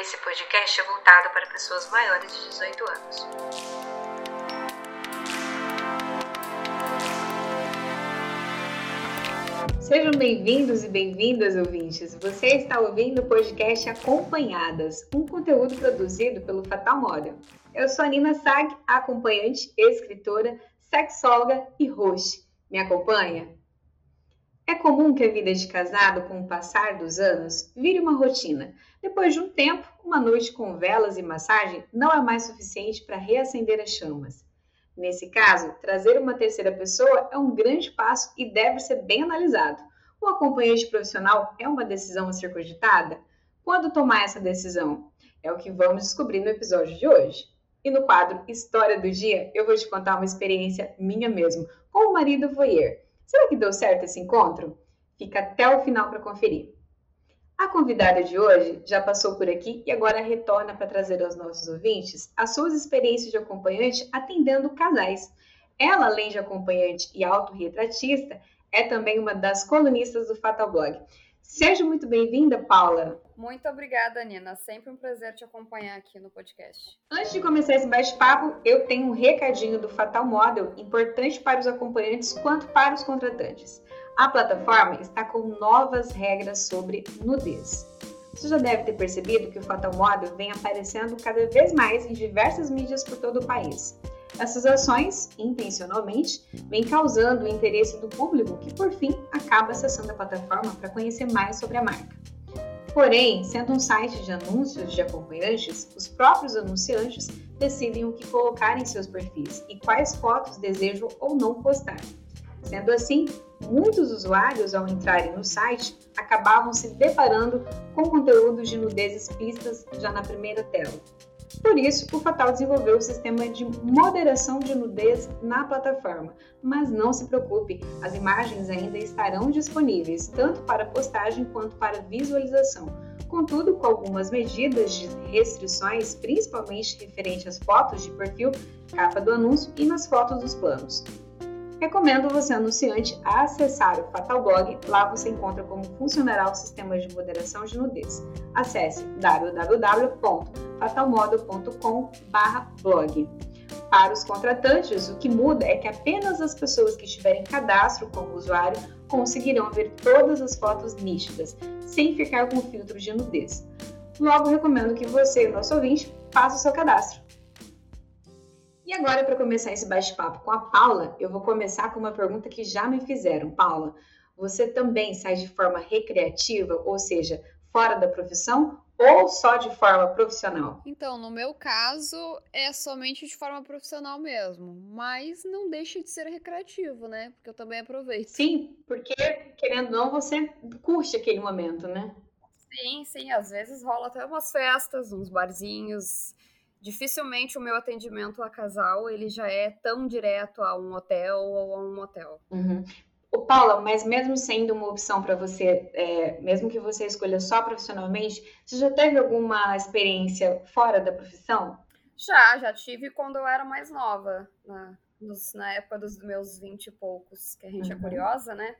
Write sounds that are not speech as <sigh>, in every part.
Esse podcast é voltado para pessoas maiores de 18 anos. Sejam bem-vindos e bem-vindas, ouvintes. Você está ouvindo o podcast Acompanhadas, um conteúdo produzido pelo Fatal Model. Eu sou a Nina Sag, acompanhante, escritora, sexóloga e host. Me acompanha? É comum que a vida de casado, com o passar dos anos, vire uma rotina. Depois de um tempo, uma noite com velas e massagem não é mais suficiente para reacender as chamas. Nesse caso, trazer uma terceira pessoa é um grande passo e deve ser bem analisado. O acompanhante profissional é uma decisão a ser cogitada? Quando tomar essa decisão? É o que vamos descobrir no episódio de hoje. E no quadro História do Dia, eu vou te contar uma experiência minha mesmo, com o marido voyeur. Será que deu certo esse encontro? Fica até o final para conferir. A convidada de hoje já passou por aqui e agora retorna para trazer aos nossos ouvintes as suas experiências de acompanhante atendendo casais. Ela, além de acompanhante e autorretratista, é também uma das colunistas do Fatal Blog. Seja muito bem-vinda, Paula. Muito obrigada, Nina. Sempre um prazer te acompanhar aqui no podcast. Antes de começar esse bate-papo, eu tenho um recadinho do Fatal Model, importante para os acompanhantes quanto para os contratantes. A plataforma está com novas regras sobre nudez. Você já deve ter percebido que o Fatal vem aparecendo cada vez mais em diversas mídias por todo o país. Essas ações, intencionalmente, vêm causando o interesse do público que, por fim, acaba acessando a plataforma para conhecer mais sobre a marca. Porém, sendo um site de anúncios de acompanhantes, os próprios anunciantes decidem o que colocar em seus perfis e quais fotos desejam ou não postar. Sendo assim, muitos usuários, ao entrarem no site, acabavam se deparando com conteúdos de nudez explícitas já na primeira tela, por isso, o Fatal desenvolveu o sistema de moderação de nudez na plataforma. Mas não se preocupe, as imagens ainda estarão disponíveis, tanto para postagem quanto para visualização. Contudo, com algumas medidas de restrições, principalmente referente às fotos de perfil, capa do anúncio e nas fotos dos planos. Recomendo você, anunciante, a acessar o Fatal Blog. Lá você encontra como funcionará o sistema de moderação de nudez. Acesse www.fatalmodel.com/blog. Para os contratantes, o que muda é que apenas as pessoas que estiverem cadastro como usuário conseguirão ver todas as fotos nítidas, sem ficar com filtro de nudez. Logo, recomendo que você, nosso ouvinte, faça o seu cadastro. E agora, para começar esse bate-papo com a Paula, eu vou começar com uma pergunta que já me fizeram. Paula, você também sai de forma recreativa, ou seja, fora da profissão, ou só de forma profissional? Então, no meu caso, é somente de forma profissional mesmo, mas não deixa de ser recreativo, né? Porque eu também aproveito. Sim, porque querendo ou não, você curte aquele momento, né? Sim, sim, às vezes rola até umas festas, uns barzinhos, dificilmente o meu atendimento a casal ele já é tão direto a um hotel ou a um motel. Uhum. O Paula, mas mesmo sendo uma opção para você, é, mesmo que você escolha só profissionalmente, você já teve alguma experiência fora da profissão? Já, já tive quando eu era mais nova. Né? nos, na época dos meus vinte e poucos, que a gente é uhum. é curiosa, né?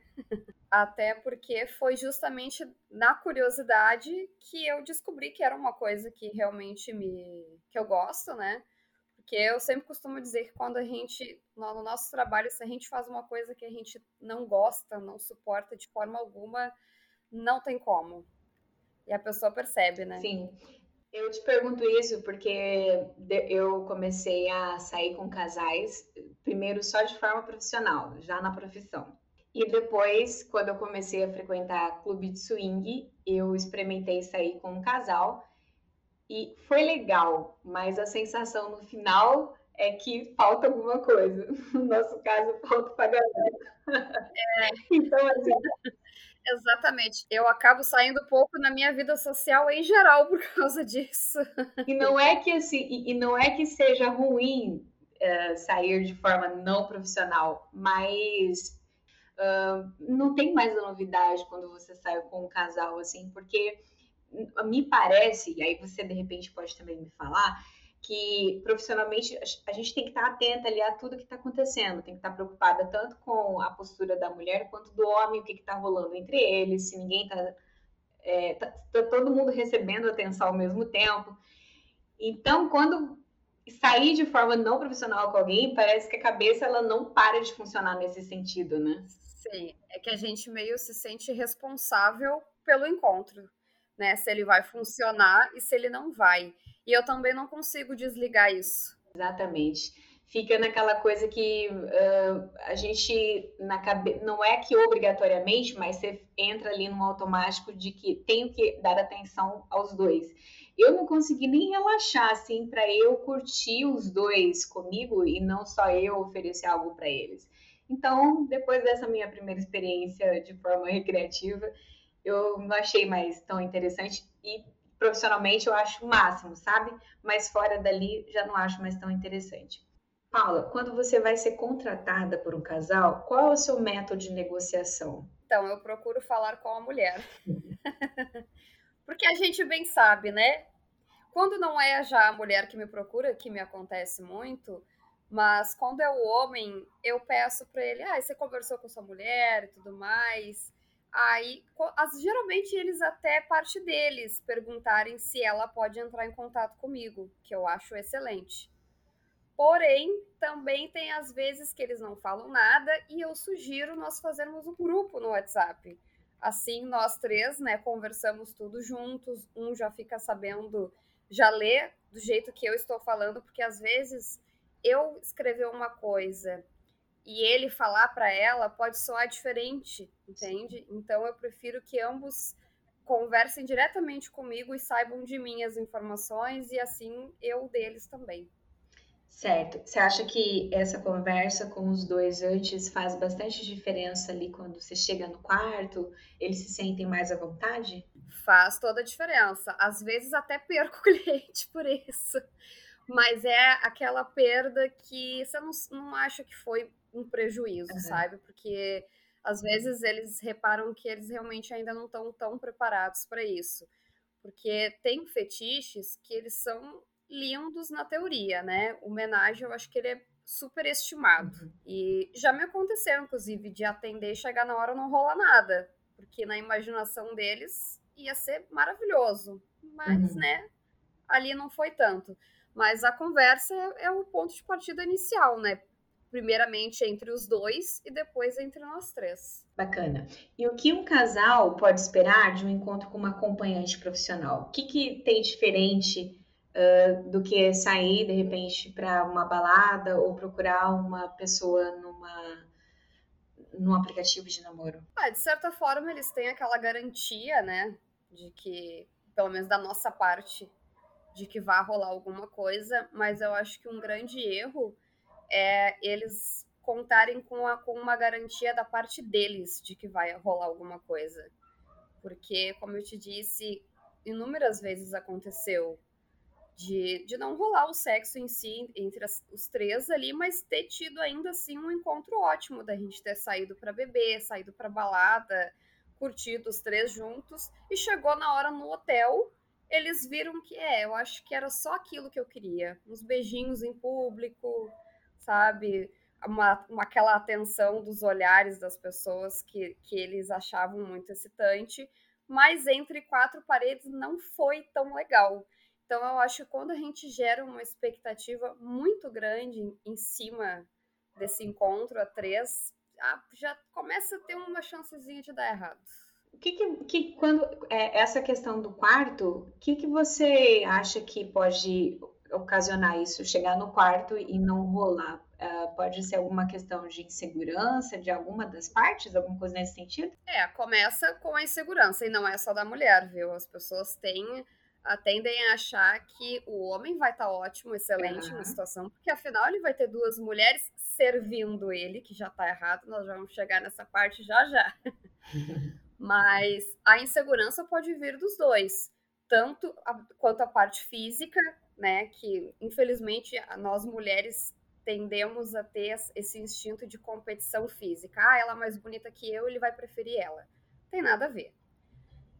Até porque foi justamente na curiosidade que eu descobri que era uma coisa que realmente me que eu gosto, né? Porque eu sempre costumo dizer que quando a gente, no nosso trabalho, se a gente faz uma coisa que a gente não gosta, não suporta de forma alguma, não tem como. E a pessoa percebe, né? Sim. Eu te pergunto isso porque eu comecei a sair com casais, primeiro só de forma profissional, já na profissão. E depois, quando eu comecei a frequentar clube de swing, eu experimentei sair com um casal e foi legal, mas a sensação no final é que falta alguma coisa. <laughs> No nosso caso, falta pagamento. É. <laughs> Então, assim, Exatamente. Eu acabo saindo pouco na minha vida social em geral por causa disso. E não é que assim, e não é que seja ruim uh, sair de forma não profissional, mas não tem mais a novidade quando você sai com um casal assim, porque me parece, e aí você de repente pode também me falar, que profissionalmente a gente tem que estar atenta ali a tudo que está acontecendo, tem que estar preocupada tanto com a postura da mulher quanto do homem, o que está rolando entre eles, se ninguém está é, tá, tá todo mundo recebendo atenção ao mesmo tempo. Então, quando sair de forma não profissional com alguém, parece que a cabeça ela não para de funcionar nesse sentido, né? Sim, é que a gente meio se sente responsável pelo encontro, né? Se ele vai funcionar e se ele não vai. E eu também não consigo desligar isso. Exatamente. Fica naquela coisa que uh, a gente na cabe... não é que obrigatoriamente, mas você entra ali no automático de que tenho que dar atenção aos dois eu não consegui nem relaxar assim para eu curtir os dois comigo e não só eu oferecer algo para eles. Então, depois dessa minha primeira experiência de forma recreativa, eu não achei mais tão interessante e profissionalmente eu acho o máximo, sabe? Mas fora dali já não acho mais tão interessante. Paula, quando você vai ser contratada por um casal, qual é o seu método de negociação? Então, eu procuro falar com a mulher. <laughs> Porque a gente bem sabe, né? Quando não é já a mulher que me procura, que me acontece muito, mas quando é o homem, eu peço para ele, ah, você conversou com sua mulher e tudo mais. Aí, as, geralmente eles até parte deles perguntarem se ela pode entrar em contato comigo, que eu acho excelente. Porém, também tem às vezes que eles não falam nada e eu sugiro nós fazermos um grupo no WhatsApp. Assim, nós três, né, conversamos tudo juntos, um já fica sabendo, já lê do jeito que eu estou falando, porque às vezes eu escrever uma coisa e ele falar para ela pode soar diferente, entende? Então eu prefiro que ambos conversem diretamente comigo e saibam de mim as informações e assim eu deles também. Certo. Você acha que essa conversa com os dois antes faz bastante diferença ali quando você chega no quarto? Eles se sentem mais à vontade? Faz toda a diferença. Às vezes até perco o <laughs> cliente por isso. Mas é aquela perda que você não, não acha que foi um prejuízo, uhum. sabe? Porque às vezes eles reparam que eles realmente ainda não estão tão preparados para isso. Porque tem fetiches que eles são lindos na teoria, né? O homenagem, eu acho que ele é super estimado. Uhum. E já me aconteceu, inclusive, de atender e chegar na hora não rolar nada. Porque na imaginação deles ia ser maravilhoso. Mas, uhum. né, ali não foi tanto. Mas a conversa é, é o ponto de partida inicial, né? Primeiramente entre os dois e depois entre nós três. Bacana. E o que um casal pode esperar de um encontro com uma acompanhante profissional? O que, que tem diferente uh, do que sair de repente para uma balada ou procurar uma pessoa numa num aplicativo de namoro? Ah, de certa forma eles têm aquela garantia, né, de que pelo menos da nossa parte de que vai rolar alguma coisa, mas eu acho que um grande erro é eles contarem com, a, com uma garantia da parte deles de que vai rolar alguma coisa. Porque, como eu te disse, inúmeras vezes aconteceu de, de não rolar o sexo em si entre as, os três ali, mas ter tido ainda assim um encontro ótimo da gente ter saído para beber, saído para balada, curtido os três juntos e chegou na hora no hotel, eles viram que é, eu acho que era só aquilo que eu queria, uns beijinhos em público, sabe? Uma, uma, aquela atenção dos olhares das pessoas que, que eles achavam muito excitante, mas entre quatro paredes não foi tão legal. Então, eu acho que quando a gente gera uma expectativa muito grande em cima desse encontro a três, já começa a ter uma chancezinha de dar errado. O que, que, que quando é, essa questão do quarto, o que, que você acha que pode ocasionar isso, chegar no quarto e não rolar? Uh, pode ser alguma questão de insegurança de alguma das partes, alguma coisa nesse sentido? É, começa com a insegurança e não é só da mulher, viu? As pessoas têm tendem a achar que o homem vai estar tá ótimo, excelente uhum. na situação, porque afinal ele vai ter duas mulheres servindo ele, que já está errado, nós vamos chegar nessa parte já já. <laughs> Mas a insegurança pode vir dos dois, tanto a, quanto a parte física, né, que infelizmente nós mulheres tendemos a ter esse instinto de competição física. Ah, ela é mais bonita que eu, ele vai preferir ela. Tem nada a ver.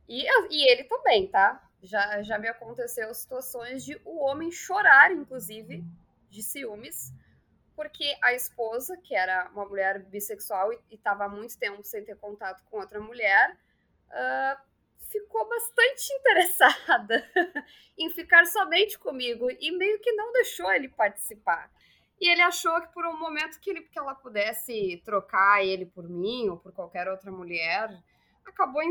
E, e ele também, tá? Já, já me aconteceu situações de o homem chorar, inclusive, de ciúmes, porque a esposa, que era uma mulher bissexual e estava há muito tempo sem ter contato com outra mulher, uh, ficou bastante <laughs> interessada em ficar somente comigo e meio que não deixou ele participar. E ele achou que por um momento que, ele, que ela pudesse trocar ele por mim ou por qualquer outra mulher, acabou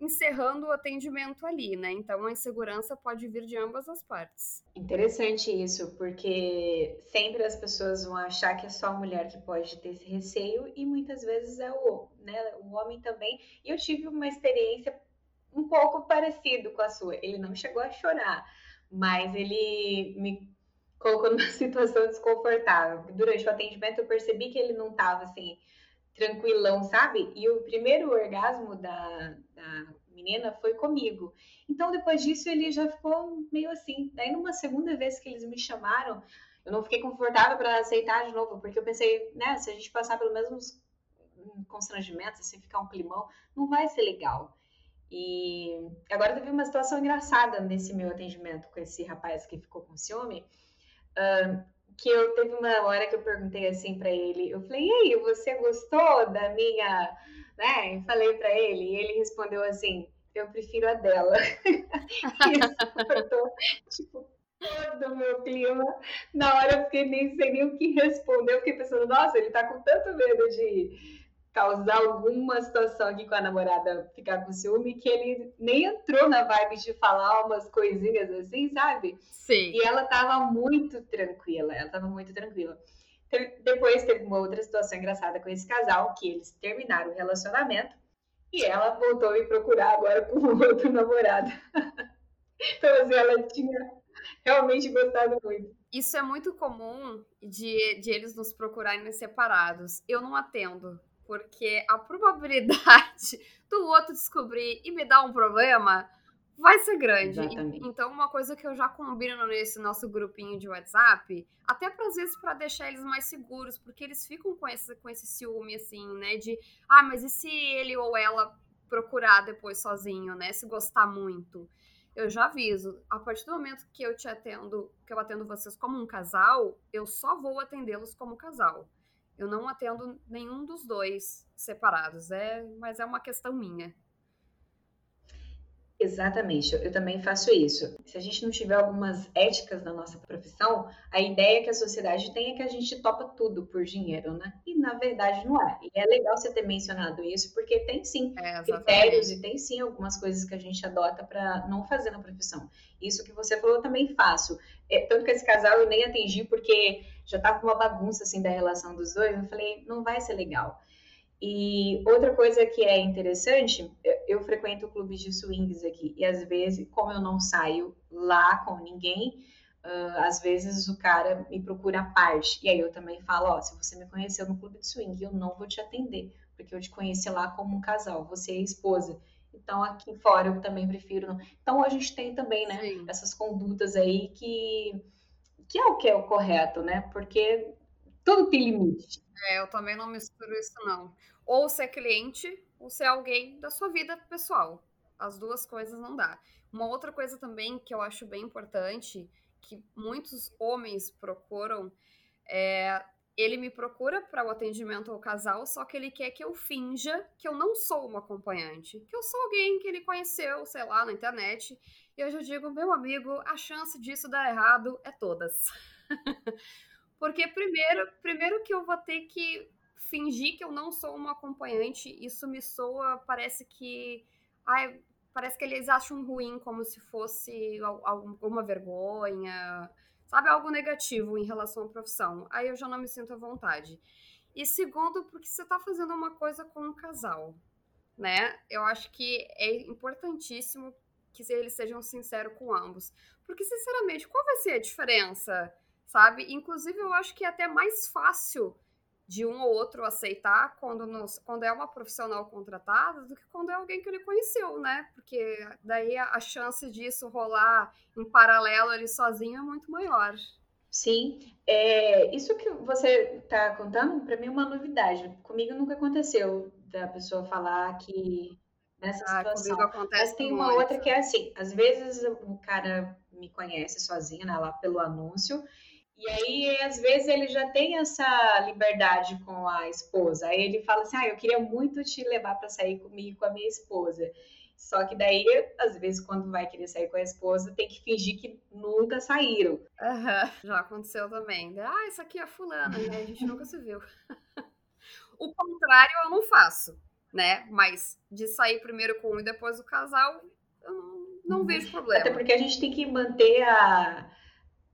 encerrando o atendimento ali, né? Então a insegurança pode vir de ambas as partes. Interessante isso, porque sempre as pessoas vão achar que é só a mulher que pode ter esse receio e muitas vezes é o, né, o homem também. E eu tive uma experiência um pouco parecido com a sua. Ele não chegou a chorar, mas ele me colocou <laughs> numa situação desconfortável. Durante o atendimento eu percebi que ele não estava assim tranquilão, sabe? E o primeiro orgasmo da, da menina foi comigo. Então depois disso ele já ficou meio assim. Daí numa segunda vez que eles me chamaram, eu não fiquei confortável para aceitar de novo, porque eu pensei, né, se a gente passar pelo mesmo constrangimento, se ficar um climão, não vai ser legal. E agora teve uma situação engraçada nesse meu atendimento com esse rapaz que ficou com ciúme. Uh, que eu teve uma hora que eu perguntei assim para ele, eu falei, e aí, você gostou da minha, né? falei para ele, e ele respondeu assim, eu prefiro a dela. <laughs> Isso cortou, tipo, todo o meu clima. Na hora eu fiquei nem sei nem o que responder, eu fiquei pensando, nossa, ele tá com tanto medo de causar alguma situação aqui com a namorada ficar com ciúme que ele nem entrou na vibe de falar umas coisinhas assim, sabe? Sim. E ela tava muito tranquila, ela tava muito tranquila. Depois teve uma outra situação engraçada com esse casal, que eles terminaram o relacionamento e ela voltou a me procurar agora com <laughs> outro namorado. <laughs> então, assim, ela tinha realmente gostado muito. Isso é muito comum de, de eles nos procurarem separados. Eu não atendo porque a probabilidade <laughs> do outro descobrir e me dar um problema vai ser grande. Exatamente. Então, uma coisa que eu já combino nesse nosso grupinho de WhatsApp, até para às vezes para deixar eles mais seguros, porque eles ficam com esse, com esse ciúme, assim, né? De, ah, mas e se ele ou ela procurar depois sozinho, né? Se gostar muito. Eu já aviso, a partir do momento que eu te atendo, que eu atendo vocês como um casal, eu só vou atendê-los como casal. Eu não atendo nenhum dos dois separados, é, mas é uma questão minha. Exatamente, eu também faço isso. Se a gente não tiver algumas éticas na nossa profissão, a ideia que a sociedade tem é que a gente topa tudo por dinheiro, né? E na verdade não é. E é legal você ter mencionado isso, porque tem sim é, critérios e tem sim algumas coisas que a gente adota para não fazer na profissão. Isso que você falou eu também faço. É, tanto que esse casal eu nem atendi porque já tava uma bagunça assim da relação dos dois. Eu falei, não vai ser legal. E outra coisa que é interessante, eu, frequento clubes de swings aqui, e às vezes, como eu não saio lá com ninguém, uh, às vezes o cara me procura à parte. E aí eu também falo, ó, se você me conheceu no clube de swing, eu não vou te atender, porque eu te conheci lá como um casal, você é esposa. Então aqui fora eu também prefiro não. Então a gente tem também, né, Sim. essas condutas aí que que é o que é o correto, né? Porque tudo tem limite. É, eu também não misturo isso, não. Ou ser cliente, ou ser alguém da sua vida pessoal. As duas coisas não dá. Uma outra coisa também que eu acho bem importante, que muitos homens procuram, é ele me procura para o atendimento ao casal, só que ele quer que eu finja que eu não sou uma acompanhante, que eu sou alguém que ele conheceu, sei lá, na internet. E eu já digo, meu amigo, a chance disso dar errado é todas. <laughs> Porque primeiro, primeiro que eu vou ter que fingir que eu não sou uma acompanhante, isso me soa, parece que. Ai, parece que eles acham ruim, como se fosse alguma vergonha, sabe? Algo negativo em relação à profissão. Aí eu já não me sinto à vontade. E segundo, porque você está fazendo uma coisa com um casal, né? Eu acho que é importantíssimo que eles sejam sinceros com ambos. Porque, sinceramente, qual vai ser a diferença? Sabe? Inclusive, eu acho que é até mais fácil de um ou outro aceitar quando, nos, quando é uma profissional contratada do que quando é alguém que ele conheceu, né? Porque daí a, a chance disso rolar em paralelo ali sozinho é muito maior. Sim, é, isso que você está contando, para mim é uma novidade. Comigo nunca aconteceu da pessoa falar que nessa ah, situação. Mas tem uma muito. outra que é assim: às vezes o cara me conhece sozinho, né, lá pelo anúncio, e aí, às vezes, ele já tem essa liberdade com a esposa. Aí ele fala assim: Ah, eu queria muito te levar para sair comigo com a minha esposa. Só que daí, às vezes, quando vai querer sair com a esposa, tem que fingir que nunca saíram. Uhum. Já aconteceu também. Ah, isso aqui é fulana, né? A gente nunca se viu. <laughs> o contrário eu não faço, né? Mas de sair primeiro com um e depois o casal, eu não, não uhum. vejo problema. Até porque a gente tem que manter a,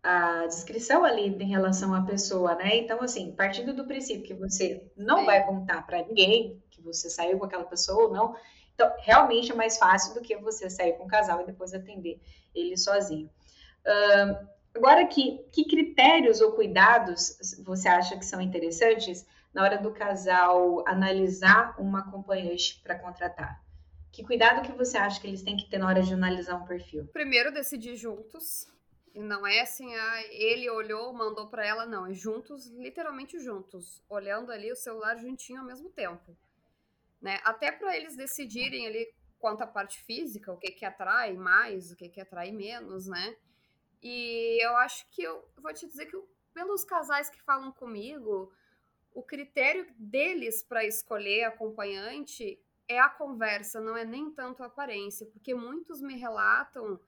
a descrição ali em relação à pessoa, né? Então, assim, partindo do princípio que você não Sim. vai contar para ninguém que você saiu com aquela pessoa ou não, então realmente é mais fácil do que você sair com um casal e depois atender ele sozinho. Uh, agora, que, que critérios ou cuidados você acha que são interessantes na hora do casal analisar uma acompanhante para contratar? Que cuidado que você acha que eles têm que ter na hora de analisar um perfil? Primeiro, decidir juntos não é assim, ah, ele olhou, mandou para ela, não. É juntos, literalmente juntos, olhando ali o celular juntinho ao mesmo tempo. Né? Até para eles decidirem ali quanto à parte física, o que que atrai mais, o que que atrai menos, né? E eu acho que eu vou te dizer que pelos casais que falam comigo, o critério deles para escolher acompanhante é a conversa, não é nem tanto a aparência, porque muitos me relatam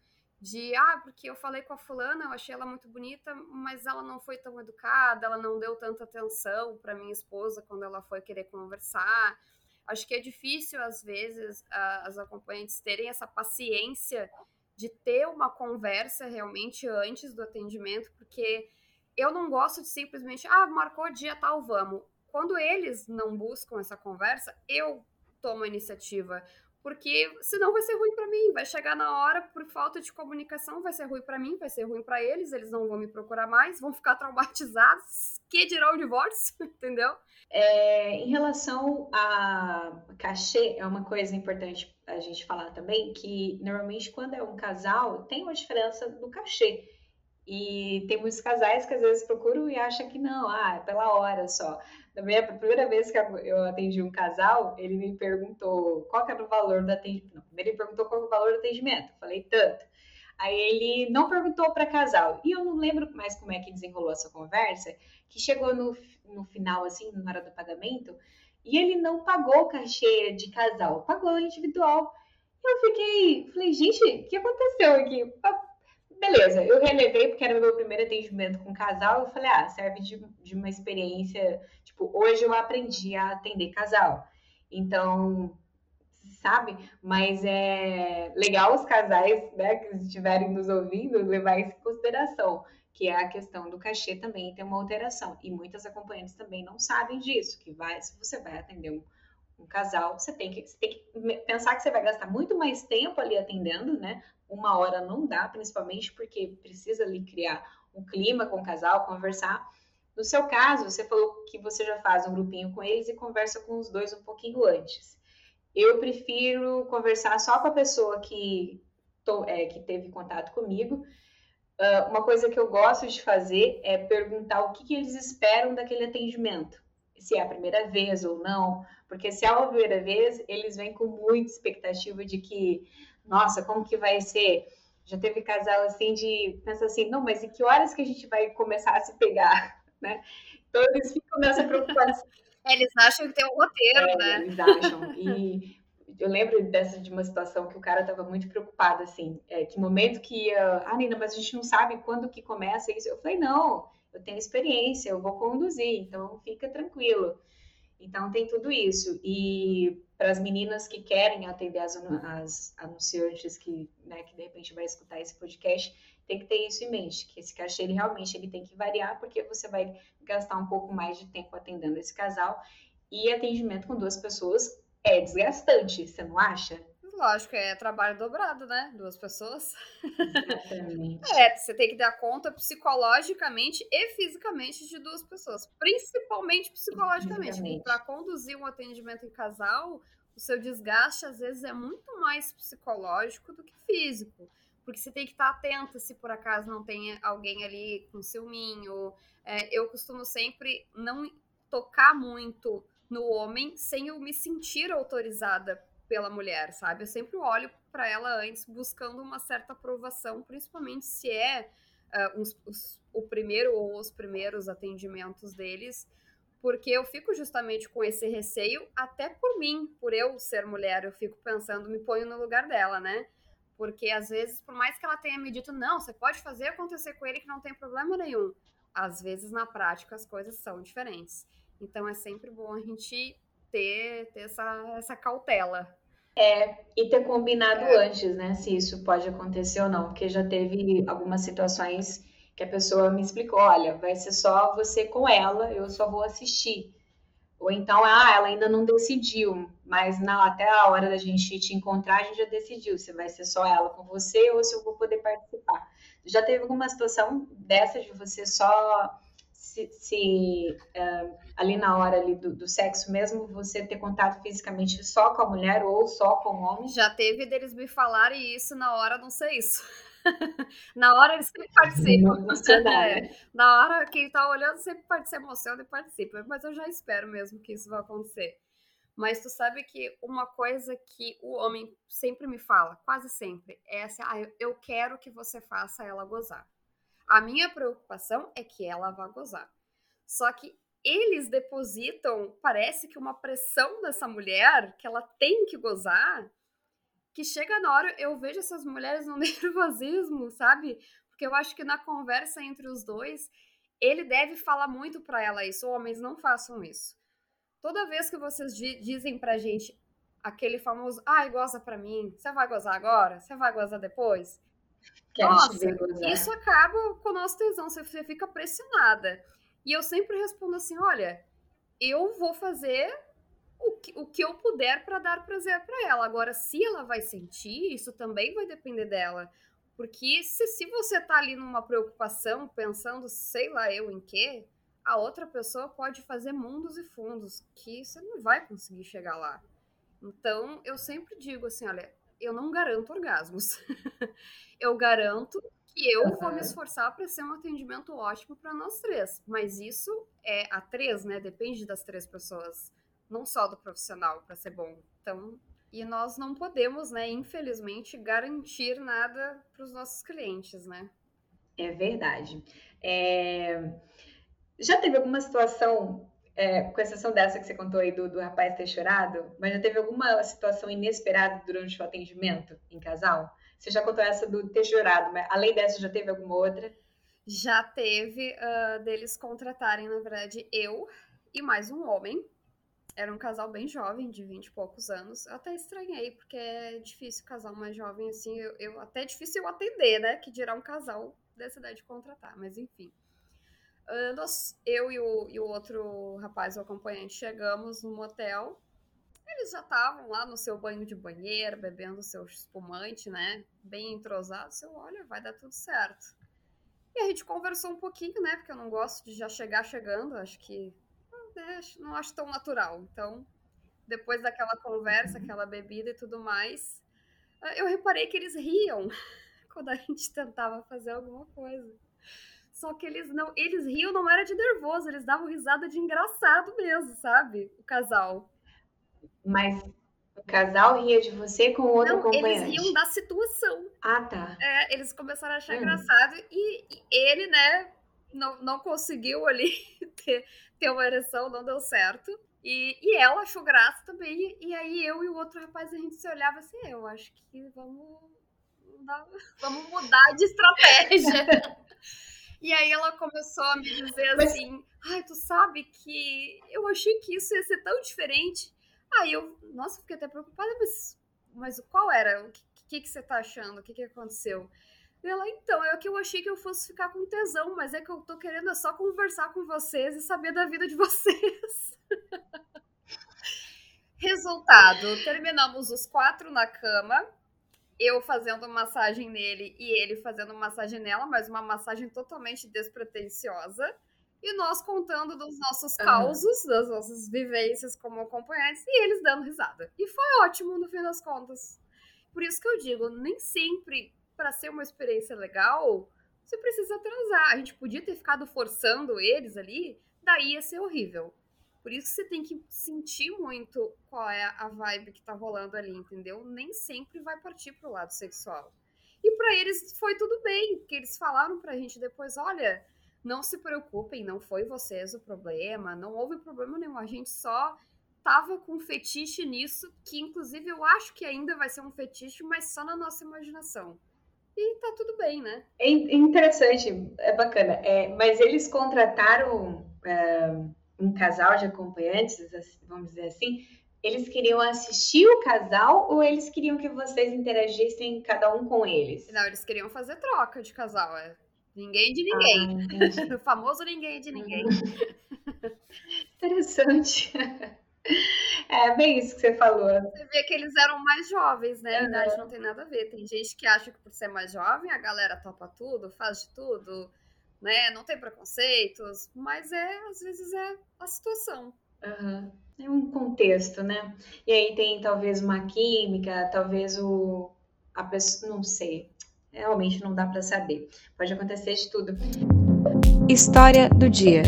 de ah, porque eu falei com a fulana, eu achei ela muito bonita, mas ela não foi tão educada, ela não deu tanta atenção para minha esposa quando ela foi querer conversar. Acho que é difícil às vezes as acompanhantes terem essa paciência de ter uma conversa realmente antes do atendimento, porque eu não gosto de simplesmente, ah, marcou dia tal, vamos. Quando eles não buscam essa conversa, eu tomo a iniciativa porque senão vai ser ruim para mim, vai chegar na hora por falta de comunicação, vai ser ruim para mim, vai ser ruim para eles, eles não vão me procurar mais, vão ficar <laughs> traumatizados, que dirá o divórcio, <laughs> entendeu? É, em relação a cachê, é uma coisa importante a gente falar também, que normalmente quando é um casal, tem uma diferença do cachê. E tem muitos casais que às vezes procuram e acham que não, ah, é pela hora só. Na minha primeira vez que eu atendi um casal, ele me perguntou qual era o valor do atendimento. Não, primeiro ele perguntou qual era o valor do atendimento. Eu falei tanto. Aí ele não perguntou para casal. E eu não lembro mais como é que desenrolou essa conversa, que chegou no, no final, assim, na hora do pagamento, e ele não pagou o cachê de casal, pagou individual. Eu fiquei, falei, gente, o que aconteceu aqui? Beleza, eu relevei porque era meu primeiro atendimento com casal. Eu falei, ah, serve de, de uma experiência. Tipo, hoje eu aprendi a atender casal. Então, sabe? Mas é legal os casais, né, que estiverem nos ouvindo, levar isso em consideração, que é a questão do cachê também tem uma alteração. E muitas acompanhantes também não sabem disso, que vai, se você vai atender um, um casal, você tem, que, você tem que pensar que você vai gastar muito mais tempo ali atendendo, né? Uma hora não dá, principalmente porque precisa ali criar um clima com o casal, conversar. No seu caso, você falou que você já faz um grupinho com eles e conversa com os dois um pouquinho antes. Eu prefiro conversar só com a pessoa que, tô, é, que teve contato comigo. Uh, uma coisa que eu gosto de fazer é perguntar o que, que eles esperam daquele atendimento. Se é a primeira vez ou não, porque se é a primeira vez, eles vêm com muita expectativa de que nossa, como que vai ser? Já teve casal assim de pensa assim, não, mas em que horas que a gente vai começar a se pegar, <laughs> né? Então eles ficam nessa preocupação. eles acham que tem um roteiro, é, né? Eles acham. E eu lembro dessa de uma situação que o cara estava muito preocupado, assim, é, que momento que ia, ah, Nina, mas a gente não sabe quando que começa isso. Eu falei, não, eu tenho experiência, eu vou conduzir, então fica tranquilo. Então tem tudo isso. E para as meninas que querem atender as, as anunciantes que, né, que de repente vai escutar esse podcast, tem que ter isso em mente, que esse cachê ele realmente ele tem que variar, porque você vai gastar um pouco mais de tempo atendendo esse casal. E atendimento com duas pessoas é desgastante, você não acha? Lógico, é trabalho dobrado, né? Duas pessoas. Exatamente. é, você tem que dar conta psicologicamente e fisicamente de duas pessoas. Principalmente psicologicamente. Para conduzir um atendimento em casal, o seu desgaste às vezes é muito mais psicológico do que físico. Porque você tem que estar atenta se por acaso não tem alguém ali com ciúminho. É, eu costumo sempre não tocar muito no homem sem eu me sentir autorizada pela mulher, sabe? Eu sempre olho para ela antes buscando uma certa aprovação, principalmente se é uh, os, o primeiro ou os primeiros atendimentos deles, porque eu fico justamente com esse receio, até por mim, por eu ser mulher, eu fico pensando, me ponho no lugar dela, né? Porque às vezes, por mais que ela tenha me dito, não, você pode fazer acontecer com ele que não tem problema nenhum. Às vezes, na prática, as coisas são diferentes. Então é sempre bom a gente ter, ter essa, essa cautela. É, e ter combinado é. antes, né? Se isso pode acontecer ou não. Porque já teve algumas situações que a pessoa me explicou, olha, vai ser só você com ela, eu só vou assistir. Ou então, ah, ela ainda não decidiu, mas na, até a hora da gente te encontrar, a gente já decidiu se vai ser só ela com você ou se eu vou poder participar. Já teve alguma situação dessa de você só se, se uh, ali na hora ali do, do, sexo mesmo, você ter contato fisicamente só com a mulher ou só com o homem? Já teve deles me falarem isso na hora, não sei isso. <laughs> na hora eles sempre participam. <laughs> É, na hora quem tá olhando sempre se emociona e participa. Mas eu já espero mesmo que isso vai acontecer. Mas tu sabe que uma coisa que o homem sempre me fala, quase sempre, é assim: ah, eu quero que você faça ela gozar. A minha preocupação é que ela vá gozar. Só que eles depositam, parece que uma pressão nessa mulher que ela tem que gozar que chega na hora, eu vejo essas mulheres no <laughs> nervosismo, sabe? Porque eu acho que na conversa entre os dois, ele deve falar muito para ela isso. Homens, não façam isso. Toda vez que vocês dizem pra gente aquele famoso, ai, goza pra mim, você vai gozar agora? Você vai gozar depois? Nossa, isso acaba com o nosso tesão, você fica pressionada. E eu sempre respondo assim: olha, eu vou fazer o que, o que eu puder para dar prazer para ela. Agora, se ela vai sentir, isso também vai depender dela. Porque se, se você tá ali numa preocupação, pensando, sei lá eu em quê, a outra pessoa pode fazer mundos e fundos que você não vai conseguir chegar lá. Então, eu sempre digo assim, olha, eu não garanto orgasmos. <laughs> eu garanto que eu vou me esforçar para ser um atendimento ótimo para nós três. Mas isso é a três, né? Depende das três pessoas não só do profissional para ser bom. Então, e nós não podemos, né, infelizmente, garantir nada para os nossos clientes, né? É verdade. É... Já teve alguma situação, é, com exceção dessa que você contou aí do, do rapaz ter chorado, mas já teve alguma situação inesperada durante o atendimento em casal? Você já contou essa do ter chorado, mas além dessa, já teve alguma outra? Já teve uh, deles contratarem, na verdade, eu e mais um homem era um casal bem jovem, de 20 e poucos anos. Eu até estranhei, porque é difícil casal mais jovem assim. Eu, eu até é difícil eu atender, né? Que dirá um casal dessa idade contratar, mas enfim. Nós, eu e o, e o outro rapaz, o acompanhante, chegamos no motel. Eles já estavam lá no seu banho de banheiro, bebendo seu espumante, né? Bem entrosados. Eu, olha, vai dar tudo certo. E a gente conversou um pouquinho, né? Porque eu não gosto de já chegar chegando. Acho que né, não acho tão natural. Então, depois daquela conversa, aquela bebida e tudo mais, ah, eu reparei que eles riam <laughs> quando a gente tentava fazer alguma coisa. Só que eles não, eles riam não era de nervoso, eles davam risada de engraçado mesmo, sabe? O casal. Mas o casal ria de você com o outro não, acompanhante? Eles riam da situação. Ah, tá. É, eles começaram a achar hum. engraçado e, e, ele, né, não, não conseguiu ali <laughs> ter, ter uma ereção, não deu certo. E, e ela achou graça também. E aí eu e o outro rapaz, a gente se olhava assim, é, eu acho que vamos, vamos mudar de estratégia. <laughs> e aí ela começou a me dizer assim, ai, tu sabe que eu achei que isso ia ser tão diferente. Aí eu, nossa, fiquei até preocupada, mas, mas qual era? O que, que, que você tá achando? O que, que aconteceu? Ela, então, é que eu achei que eu fosse ficar com tesão, mas é que eu tô querendo é só conversar com vocês e saber da vida de vocês. <laughs> Resultado: terminamos os quatro na cama, eu fazendo massagem nele e ele fazendo massagem nela, mas uma massagem totalmente despretensiosa. E nós contando dos nossos causos, uhum. das nossas vivências como acompanhantes, e eles dando risada. E foi ótimo no fim das contas. Por isso que eu digo, nem sempre para ser uma experiência legal, você precisa transar. A gente podia ter ficado forçando eles ali, daí ia ser horrível. Por isso que você tem que sentir muito qual é a vibe que tá rolando ali, entendeu? Nem sempre vai partir pro lado sexual. E para eles foi tudo bem, porque eles falaram pra gente depois, olha, não se preocupem, não foi vocês o problema, não houve problema nenhum, a gente só tava com fetiche nisso, que inclusive eu acho que ainda vai ser um fetiche, mas só na nossa imaginação. E tá tudo bem, né? É interessante, é bacana. É, mas eles contrataram é, um casal de acompanhantes, vamos dizer assim, eles queriam assistir o casal ou eles queriam que vocês interagissem cada um com eles? Não, eles queriam fazer troca de casal, é. Ninguém de ninguém. Ah, <laughs> o famoso ninguém de ninguém. <laughs> Interessante. É bem isso que você falou. Você vê que eles eram mais jovens, né? A idade não tem nada a ver. Tem gente que acha que por ser mais jovem a galera topa tudo, faz de tudo, né? Não tem preconceitos, mas é, às vezes é a situação. Uhum. É um contexto, né? E aí tem talvez uma química, talvez o a pessoa, não sei. Realmente não dá para saber. Pode acontecer de tudo. História do dia.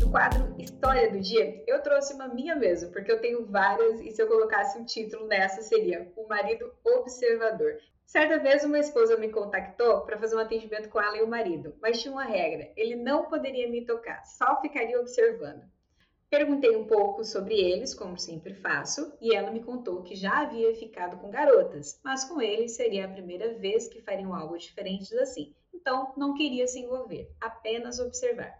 No quadro História do dia, eu trouxe uma minha mesmo, porque eu tenho várias e se eu colocasse um título nessa seria O Marido Observador. Certa vez uma esposa me contactou para fazer um atendimento com ela e o marido, mas tinha uma regra: ele não poderia me tocar, só ficaria observando. Perguntei um pouco sobre eles, como sempre faço, e ela me contou que já havia ficado com garotas, mas com ele seria a primeira vez que fariam algo diferente assim. Então, não queria se envolver, apenas observar.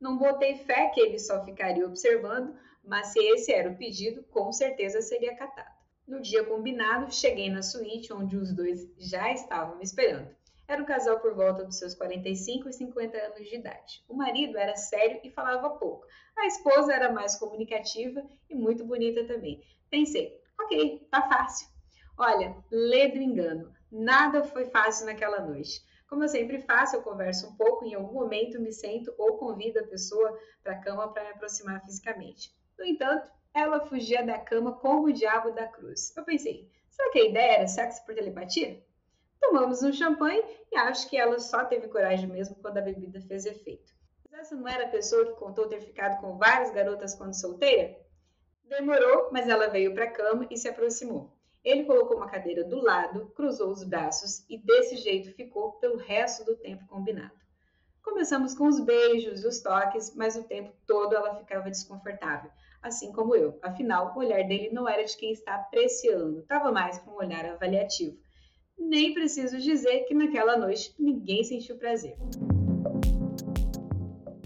Não botei fé que ele só ficaria observando, mas se esse era o pedido, com certeza seria acatado. No dia combinado, cheguei na suíte onde os dois já estavam me esperando. Era um casal por volta dos seus 45 e 50 anos de idade. O marido era sério e falava pouco. A esposa era mais comunicativa e muito bonita também. Pensei, ok, tá fácil. Olha, lê engano. Nada foi fácil naquela noite. Como eu sempre faço, eu converso um pouco, em algum momento me sento ou convido a pessoa para a cama para me aproximar fisicamente. No entanto, ela fugia da cama como o diabo da cruz. Eu pensei, será que a ideia era sexo por telepatia? Tomamos um champanhe e acho que ela só teve coragem mesmo quando a bebida fez efeito. Mas essa não era a pessoa que contou ter ficado com várias garotas quando solteira? Demorou, mas ela veio para a cama e se aproximou. Ele colocou uma cadeira do lado, cruzou os braços e desse jeito ficou pelo resto do tempo combinado. Começamos com os beijos, os toques, mas o tempo todo ela ficava desconfortável, assim como eu. Afinal, o olhar dele não era de quem está apreciando, estava mais para um olhar avaliativo nem preciso dizer que naquela noite ninguém sentiu prazer.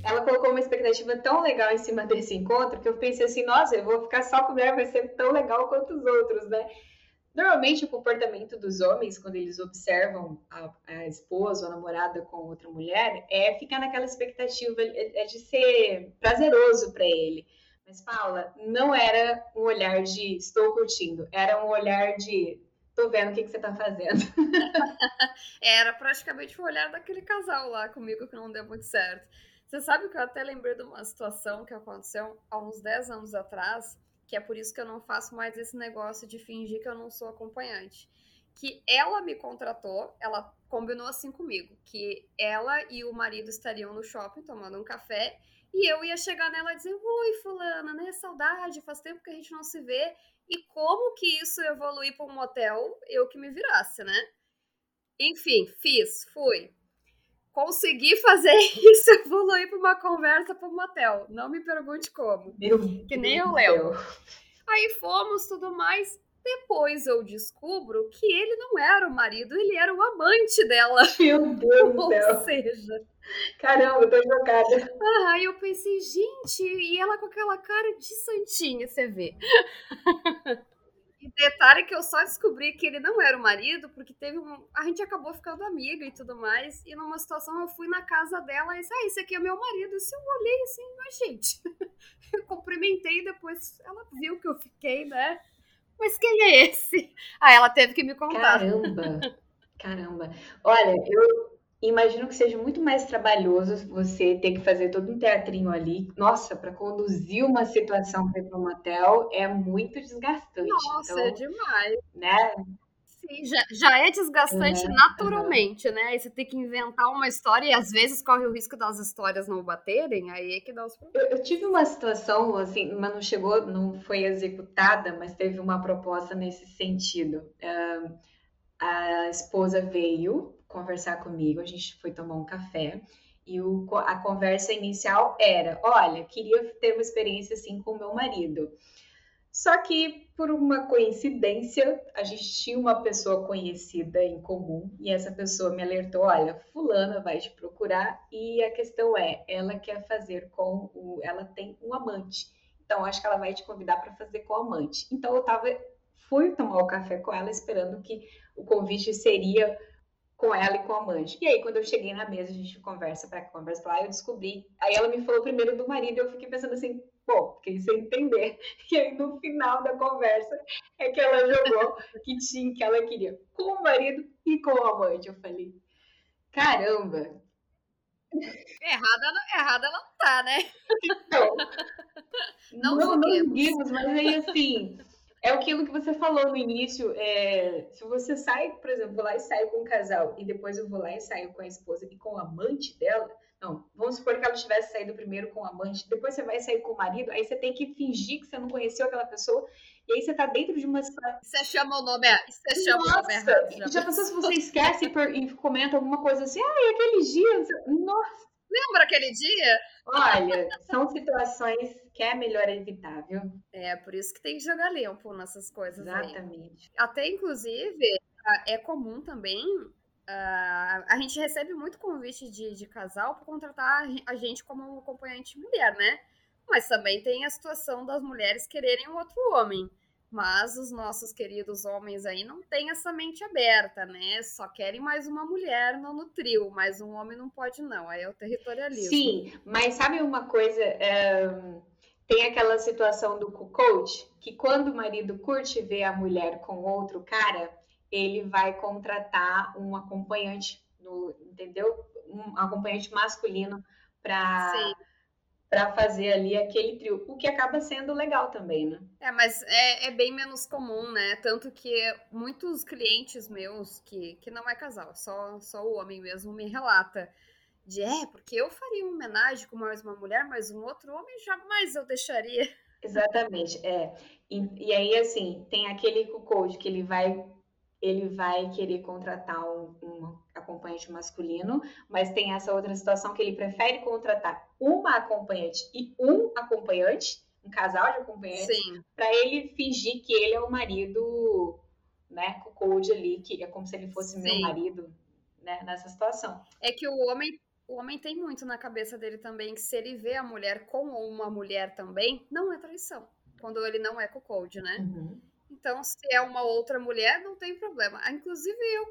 Ela colocou uma expectativa tão legal em cima desse encontro que eu pensei assim, nossa, eu vou ficar só com mulher, vai ser tão legal quanto os outros, né? Normalmente o comportamento dos homens, quando eles observam a, a esposa ou a namorada com outra mulher, é ficar naquela expectativa é, é de ser prazeroso para ele. Mas, Paula, não era um olhar de estou curtindo, era um olhar de tô vendo o que, que você tá fazendo. <laughs> Era praticamente o olhar daquele casal lá comigo que não deu muito certo. Você sabe que eu até lembrei de uma situação que aconteceu há uns 10 anos atrás, que é por isso que eu não faço mais esse negócio de fingir que eu não sou acompanhante. Que ela me contratou, ela combinou assim comigo, que ela e o marido estariam no shopping tomando um café e eu ia chegar nela e dizer: Oi, Fulana, né? Saudade, faz tempo que a gente não se vê. E como que isso evoluir para um motel, eu que me virasse, né? Enfim, fiz, fui. Consegui fazer <laughs> isso evoluir para uma conversa para um motel. Não me pergunte como. Meu que nem eu levo. Aí fomos, tudo mais. Depois eu descubro que ele não era o marido, ele era o amante dela. <laughs> Meu Deus do céu. Ou seja, Caramba, eu tô chocada. Ah, aí eu pensei, gente, e ela com aquela cara de santinha, você vê. <laughs> E detalhe que eu só descobri que ele não era o marido, porque teve um. A gente acabou ficando amiga e tudo mais. E numa situação eu fui na casa dela e disse: Ah, esse aqui é meu marido. E eu olhei assim, mas gente. <laughs> Eu cumprimentei e depois ela viu que eu fiquei, né? Mas quem é esse? Aí ela teve que me contar. Caramba! Caramba! Olha, eu, Imagino que seja muito mais trabalhoso você ter que fazer todo um teatrinho ali. Nossa, para conduzir uma situação para ir para um motel é muito desgastante. Nossa, então, é demais. Né? Sim, já, já é desgastante uhum, naturalmente, uhum. né? Aí você tem que inventar uma história e às vezes corre o risco das histórias não baterem, aí é que dá os problemas. Eu, eu tive uma situação, assim, mas não chegou, não foi executada, mas teve uma proposta nesse sentido. Uh, a esposa veio conversar comigo, a gente foi tomar um café E o, a conversa inicial era: olha, queria ter uma experiência assim com meu marido. Só que, por uma coincidência, a gente tinha uma pessoa conhecida em comum e essa pessoa me alertou: olha, Fulana vai te procurar e a questão é: ela quer fazer com o. Ela tem um amante. Então, acho que ela vai te convidar para fazer com o amante. Então, eu tava, fui tomar o café com ela esperando que o convite seria com ela e com a amante. E aí, quando eu cheguei na mesa, a gente conversa para conversa lá, eu descobri. Aí ela me falou primeiro do marido, eu fiquei pensando assim, pô, fiquei sem entender. <laughs> E aí, no final da conversa, é que ela jogou que tinha, que ela queria com o marido e com o amante. Eu falei, caramba! Errada, errada ela não tá, né? Então, <laughs> não, não, não seguimos, mas aí assim é aquilo que você falou no início. É, se você sai, por exemplo, vou lá e saio com um casal e depois eu vou lá e saio com a esposa e com o amante dela. Não, vamos supor que ela tivesse saído primeiro com o amante, depois você vai sair com o marido, aí você tem que fingir que você não conheceu aquela pessoa, e aí você tá dentro de uma Você chama o nome, você chama Nossa, o nome errado. Já, já pensou se você esquece e, comenta alguma coisa assim, ah, e aquele dia, nossa. Lembra aquele dia? Olha, são situações que é melhor evitar, viu? É, por isso que tem que jogar limpo nessas coisas. Exatamente. Aí. Até, inclusive, é comum também. Uh, a gente recebe muito convite de, de casal para contratar a gente como acompanhante mulher, né? Mas também tem a situação das mulheres quererem um outro homem. Mas os nossos queridos homens aí não têm essa mente aberta, né? Só querem mais uma mulher no, no trio, mas um homem não pode, não. Aí é o territorialismo. Sim, mas sabe uma coisa? Tem aquela situação do coach que quando o marido curte ver a mulher com outro cara, ele vai contratar um acompanhante, no, entendeu? Um acompanhante masculino para para fazer ali aquele trio, o que acaba sendo legal também, né? É, mas é, é, bem menos comum, né? Tanto que muitos clientes meus, que, que não é casal, só, só o homem mesmo, me relata de é, porque eu faria uma homenagem com mais uma mulher, mas um outro homem jamais eu deixaria. Exatamente, é. E, e aí, assim, tem aquele coach que ele vai ele vai querer contratar um, um, acompanhante masculino, mas tem essa outra situação que ele prefere contratar uma acompanhante e um acompanhante, um casal de acompanhantes, para ele fingir que ele é o marido, né, com o code ali, que é como se ele fosse Sim. meu marido, né, nessa situação. É que o homem o homem tem muito na cabeça dele também que se ele vê a mulher com uma mulher também, não é traição. Quando ele não é com o code, né? Uhum. Então, se é uma outra mulher, não tem problema. Ah, inclusive, eu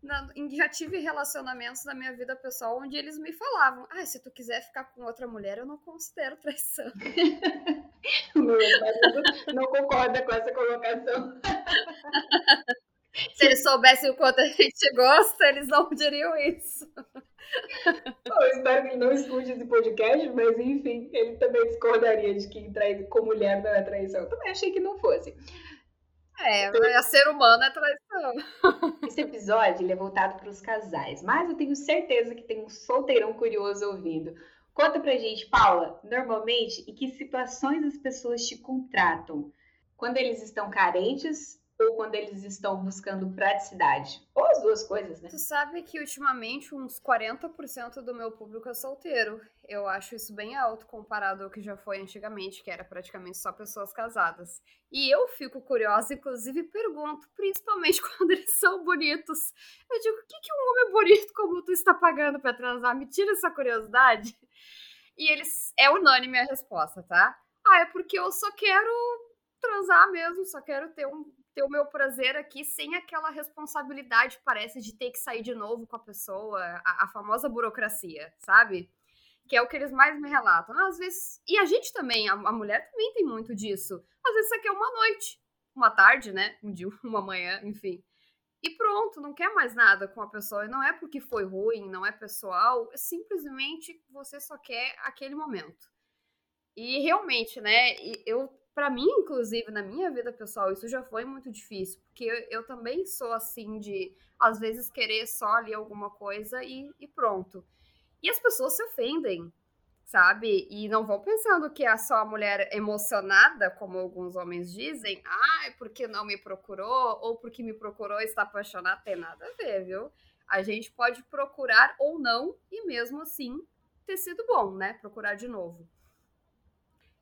na, já tive relacionamentos na minha vida pessoal onde eles me falavam: ah, se tu quiser ficar com outra mulher, eu não considero traição. <laughs> <laughs> Meu não concorda com essa colocação. Se eles soubessem o quanto a gente gosta, eles não diriam isso. Eu espero que ele não escute esse podcast, mas enfim, ele também discordaria de que trair com mulher não é traição. Eu também achei que não fosse. É, a ser humano é traição. Esse episódio é voltado para os casais, mas eu tenho certeza que tem um solteirão curioso ouvindo. Conta pra gente, Paula, normalmente em que situações as pessoas te contratam? Quando eles estão carentes ou quando eles estão buscando praticidade? Ou as duas coisas, né? Tu sabe que ultimamente uns 40% do meu público é solteiro. Eu acho isso bem alto comparado ao que já foi antigamente, que era praticamente só pessoas casadas. E eu fico curiosa, inclusive pergunto, principalmente <laughs> quando eles são bonitos. Eu digo, o que, que um homem bonito como tu está pagando para transar? Me tira essa curiosidade. E eles. É unânime a resposta, tá? Ah, é porque eu só quero transar mesmo, só quero ter um ter o meu prazer aqui sem aquela responsabilidade, parece, de ter que sair de novo com a pessoa, a, a famosa burocracia, sabe? Que é o que eles mais me relatam. Às vezes. E a gente também, a, a mulher também tem muito disso. Às vezes você quer uma noite, uma tarde, né? Um dia, <laughs> uma manhã, enfim. E pronto, não quer mais nada com a pessoa. E não é porque foi ruim, não é pessoal, é simplesmente você só quer aquele momento. E realmente, né? Eu para mim, inclusive, na minha vida pessoal, isso já foi muito difícil, porque eu, eu, também sou assim de, às vezes, querer só ali alguma coisa e, e, pronto. E as pessoas se ofendem, sabe? E não vão pensando que é só a mulher emocionada, como alguns homens dizem, ah, é porque não me procurou, ou porque me procurou está apaixonada, tem nada a ver, viu? A gente pode procurar ou não, e mesmo assim ter sido bom, né? Procurar de novo.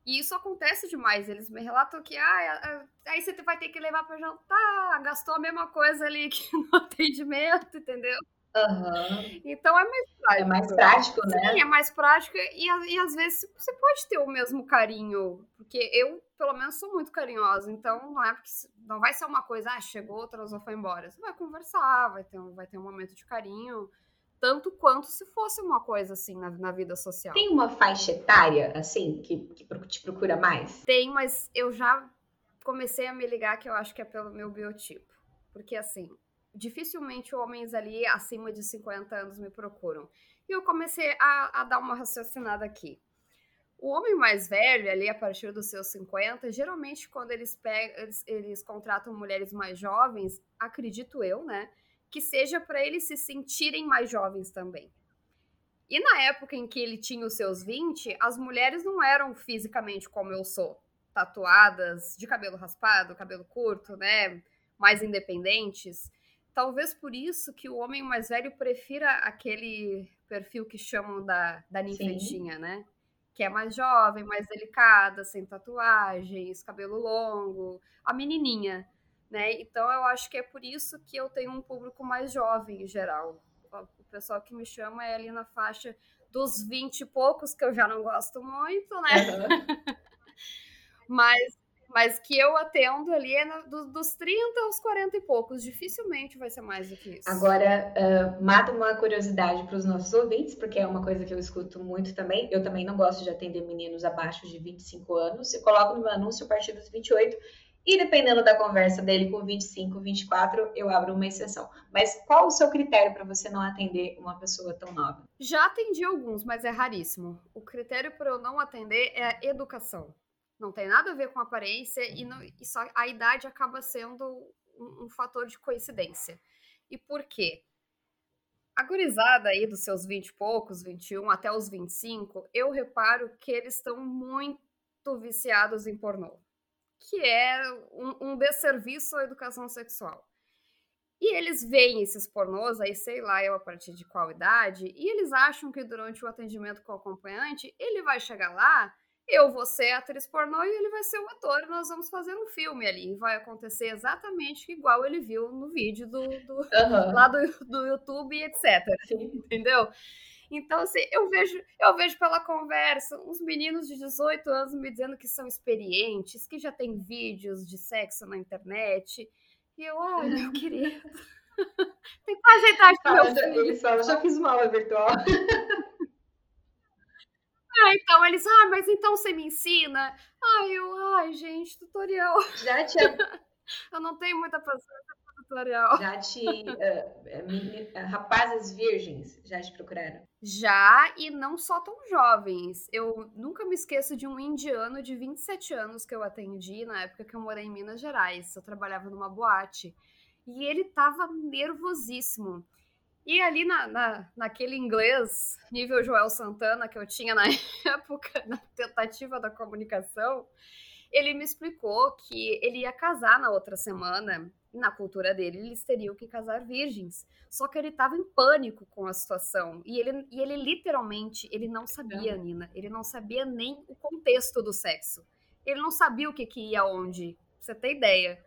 E isso acontece demais. Eles me relatam que ah, aí você vai ter que levar para jantar, gastou a mesma coisa ali que <laughs> no atendimento, entendeu? Uhum. Então é mais prático. É mais prático, né? Sim, é mais prático e, e às vezes você pode ter o mesmo carinho, porque eu, pelo menos, sou muito carinhosa, então não é porque não vai ser uma coisa, ah, chegou, transou, foi embora. Você vai conversar, vai ter um, vai ter um momento de carinho, tanto quanto se fosse uma coisa assim na, na vida social. Tem uma faixa etária, assim, que, que te procura mais? Tem, mas eu já comecei a me ligar que eu acho que é pelo meu biotipo. Porque assim, dificilmente homens ali acima de 50 anos me procuram. E eu comecei a, a dar uma raciocinada aqui. O homem mais velho, ali a partir dos seus 50, geralmente quando eles, pegam, eles, eles contratam mulheres mais jovens, acredito eu, né? Que seja para eles se sentirem mais jovens também. E na época em que ele tinha os seus 20, as mulheres não eram fisicamente como eu sou, tatuadas, de cabelo raspado, cabelo curto, né? Mais independentes. Talvez por isso que o homem mais velho prefira aquele perfil que chamam da, da ninfetinha, né? Que é mais jovem, mais delicada, sem tatuagens, cabelo longo, a menininha, né? Então eu acho que é por isso que eu tenho um público mais jovem em geral. O pessoal que me chama é ali na faixa dos 20 e poucos, que eu já não gosto muito, né? Uhum. <laughs> Mas mas que eu atendo ali é no, dos 30 aos 40 e poucos. Dificilmente vai ser mais do que isso. Agora, uh, mata uma curiosidade para os nossos ouvintes, porque é uma coisa que eu escuto muito também. Eu também não gosto de atender meninos abaixo de 25 anos. Eu coloco no meu anúncio a partir dos 28. E dependendo da conversa dele com 25, 24, eu abro uma exceção. Mas qual o seu critério para você não atender uma pessoa tão nova? Já atendi alguns, mas é raríssimo. O critério para eu não atender é a educação não tem nada a ver com aparência e, não, e só a idade acaba sendo um, um, fator de coincidência. E por quê? A gurizada aí dos seus 20 e poucos, 21 até os 25, eu reparo que eles estão muito viciados em pornô, que é um, um desserviço à educação sexual. E eles veem esses pornôs, aí sei lá eu a partir de qual idade, e eles acham que durante o atendimento com o acompanhante, ele vai chegar lá eu vou ser atriz pornô e ele vai ser o ator e nós vamos fazer um filme ali. Vai acontecer exatamente igual ele viu no vídeo do, do uhum. lá do, do YouTube e etc. Entendeu? Então, assim, eu vejo, eu vejo pela conversa uns meninos de 18 anos me dizendo que são experientes, que já tem vídeos de sexo na internet. E eu, ai, meu <laughs> querido. <laughs> tem que ajeitar isso, meu filho. Eles falam, já fiz uma aula virtual. <laughs> Ah, então eles, ah, mas então você me ensina? Ai, eu, ai, gente, tutorial. Já te. eu não tenho muita paciência para tutorial. Já te. Uh, rapazes virgens já te procuraram? Já, e não só tão jovens. Eu nunca me esqueço de um indiano de 27 anos que eu atendi na época que eu morei em Minas Gerais. Eu trabalhava numa boate. E ele tava nervosíssimo. E ali na, na, naquele inglês, nível Joel Santana, que eu tinha na <laughs> época, na tentativa da comunicação, ele me explicou que ele ia casar na outra semana. Na cultura dele, eles teriam que casar virgens. Só que ele estava em pânico com a situação. E ele, e ele literalmente, ele não sabia, Nina. Ele não sabia nem o contexto do sexo. Ele não sabia o que, que ia onde. Pra você ter ideia.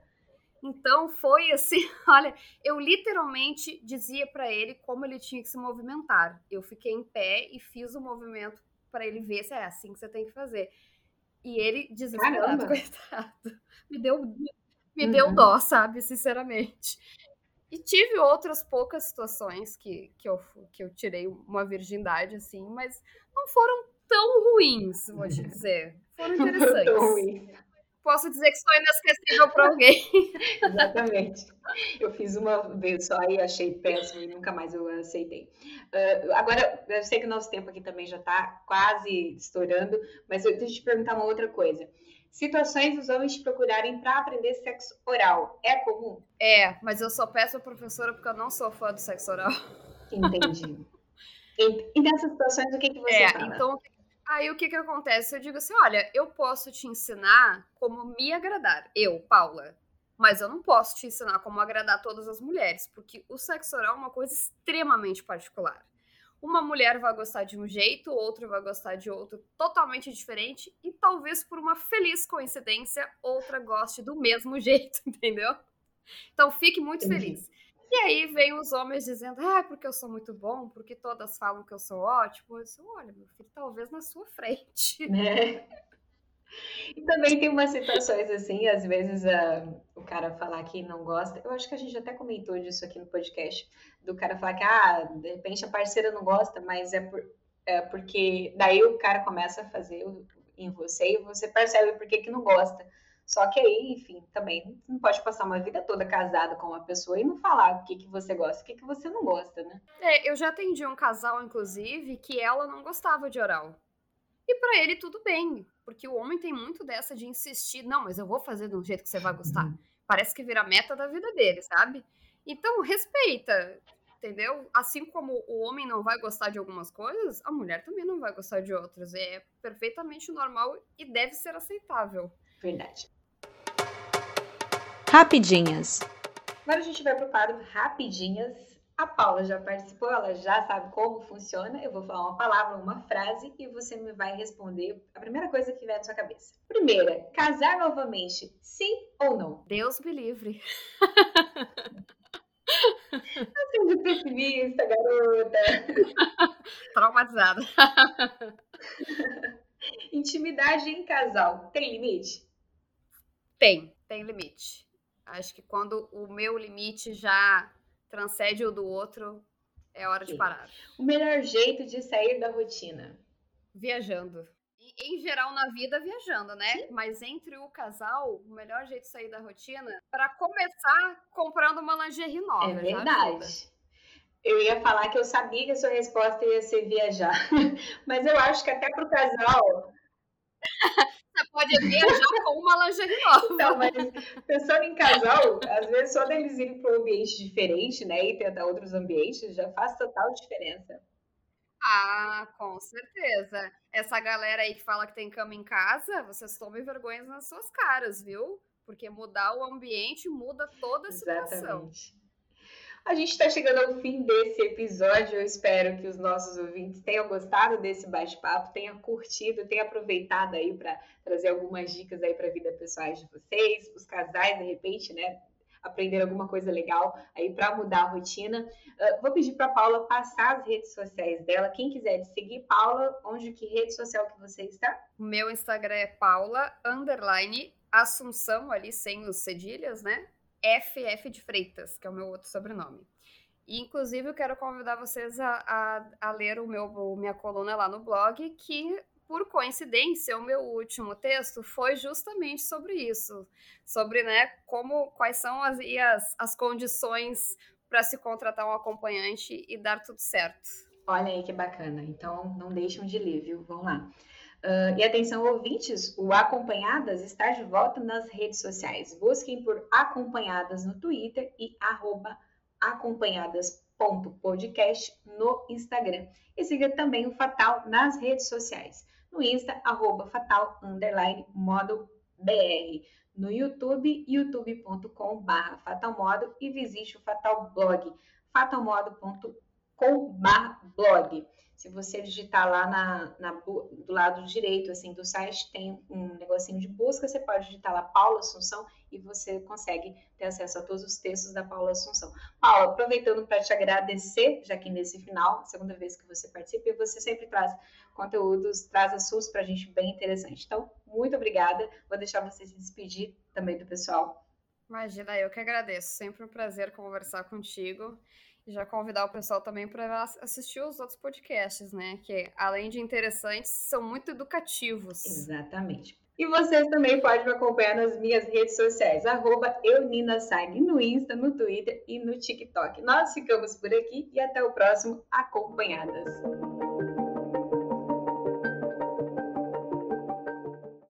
Então foi assim, <laughs> olha, eu literalmente dizia para ele como ele tinha que se movimentar. Eu fiquei em pé e fiz o movimento para ele ver se é assim que você tem que fazer. E ele desesperado, <laughs> coitado, me deu me uhum. deu dó, sabe, sinceramente. E tive outras poucas situações que, que, eu, que eu tirei uma virgindade, assim, mas não foram tão ruins, vou te dizer. Foram <laughs> interessantes posso dizer que sou inesquecível para alguém. <laughs> Exatamente. Eu fiz uma vez só e achei péssimo e nunca mais eu aceitei. Uh, agora, eu sei que o nosso tempo aqui também já está quase estourando, mas eu deixa eu te perguntar uma outra coisa. Situações dos homens te procurarem para aprender sexo oral. É comum? É, mas eu sou péssima professora porque eu não sou fã do sexo oral. Entendi. <laughs> e, e nessas situações, o que, que você é, fala? Então, Aí o que que acontece? Eu digo assim, olha, eu posso te ensinar como me agradar. Eu, Paula. Mas eu não posso te ensinar como agradar todas as mulheres, porque o sexo oral é uma coisa extremamente particular. Uma mulher vai gostar de um jeito, outra vai gostar de outro totalmente diferente, e talvez por uma feliz coincidência, outra goste do mesmo <laughs> jeito, entendeu? Então fique muito feliz. E aí vem os homens dizendo, ah, porque eu sou muito bom, porque todas falam que eu sou ótimo. Eu disse, olha, meu filho, talvez na sua frente. É. E também tem umas situações assim, às vezes uh, o cara falar que não gosta. Eu acho que a gente até comentou disso aqui no podcast, do cara falar que, ah, de repente a parceira não gosta, mas é, por, é porque daí o cara começa a fazer em você e você percebe por que, que não gosta. Só que aí, enfim, também não pode passar uma vida toda casada com uma pessoa e não falar o que, que você gosta, o que, que você não gosta, né? É, eu já atendi um casal, inclusive, que ela não gostava de oral. E para ele tudo bem, porque o homem tem muito dessa de insistir, não, mas eu vou fazer de um jeito que você vai gostar. Uhum. Parece que vira meta da vida dele, sabe? Então, respeita, entendeu? Assim como o homem não vai gostar de algumas coisas, a mulher também não vai gostar de outras. É perfeitamente normal e deve ser aceitável. Verdade. Rapidinhas. Agora a gente vai para o quadro Rapidinhas a Paula já participou, ela já sabe como funciona. Eu vou falar uma palavra, uma frase e você me vai responder a primeira coisa que vier na sua cabeça. Primeira, casar novamente, sim ou não? Deus me livre. <laughs> Tá sendo pessimista, garota. <laughs> Traumatizada. <laughs> Intimidade em casal, tem limite? Tem, tem limite. Acho que quando o meu limite já transcende o do outro, é hora Sim. de parar. O melhor jeito de sair da rotina? Viajando. Em geral, na vida, viajando, né? Sim. Mas entre o casal, o melhor jeito de sair da rotina, para começar, comprando uma lingerie nova. É verdade. Eu ia falar que eu sabia que a sua resposta ia ser viajar. <laughs> Mas eu acho que até para o casal, pode viajar com uma lingerie nova. Então, mas pensando em casal, às vezes só deles irem para um ambiente diferente, né? E tentar outros ambientes, já faz total diferença. Ah, com certeza. Essa galera aí que fala que tem cama em casa, vocês tomem vergonha nas suas caras, viu? Porque mudar o ambiente muda toda a situação. Exatamente. A gente está chegando ao fim desse episódio. Eu espero que os nossos ouvintes tenham gostado desse bate-papo, tenham curtido, tenham aproveitado aí para trazer algumas dicas aí para a vida pessoais de vocês, os casais, de repente, né? Aprender alguma coisa legal aí para mudar a rotina. Uh, vou pedir para Paula passar as redes sociais dela. Quem quiser seguir Paula, onde que rede social que você está? O meu Instagram é Paula underline Assunção ali sem os cedilhas, né? FF de Freitas, que é o meu outro sobrenome. E, inclusive, eu quero convidar vocês a, a, a ler o meu, minha coluna lá no blog, que, por coincidência, o meu último texto foi justamente sobre isso. Sobre, né, como, quais são as, as, as condições para se contratar um acompanhante e dar tudo certo. Olha aí que bacana. Então, não deixam de ler, viu? Vamos lá. Uh, e atenção, ouvintes, o Acompanhadas está de volta nas redes sociais. Busquem por Acompanhadas no Twitter e arroba acompanhadas.podcast no Instagram. E siga também o Fatal nas redes sociais. No Insta, arroba fatal, underline, modo BR. No YouTube, youtube.com fatalmodo e visite o Fatal Blog, fatalmodo.com blog. Se você digitar lá na, na, do lado direito assim do site, tem um negocinho de busca, você pode digitar lá Paula Assunção e você consegue ter acesso a todos os textos da Paula Assunção. Paula, aproveitando para te agradecer, já que nesse final, segunda vez que você participa, e você sempre traz conteúdos, traz assuntos para a gente bem interessante. Então, muito obrigada. Vou deixar você se despedir também do pessoal. Imagina, eu que agradeço. Sempre um prazer conversar contigo já convidar o pessoal também para assistir os outros podcasts, né? Que além de interessantes, são muito educativos. Exatamente. E vocês também podem me acompanhar nas minhas redes sociais, arroba EuninaSag, no Insta, no Twitter e no TikTok. Nós ficamos por aqui e até o próximo Acompanhadas.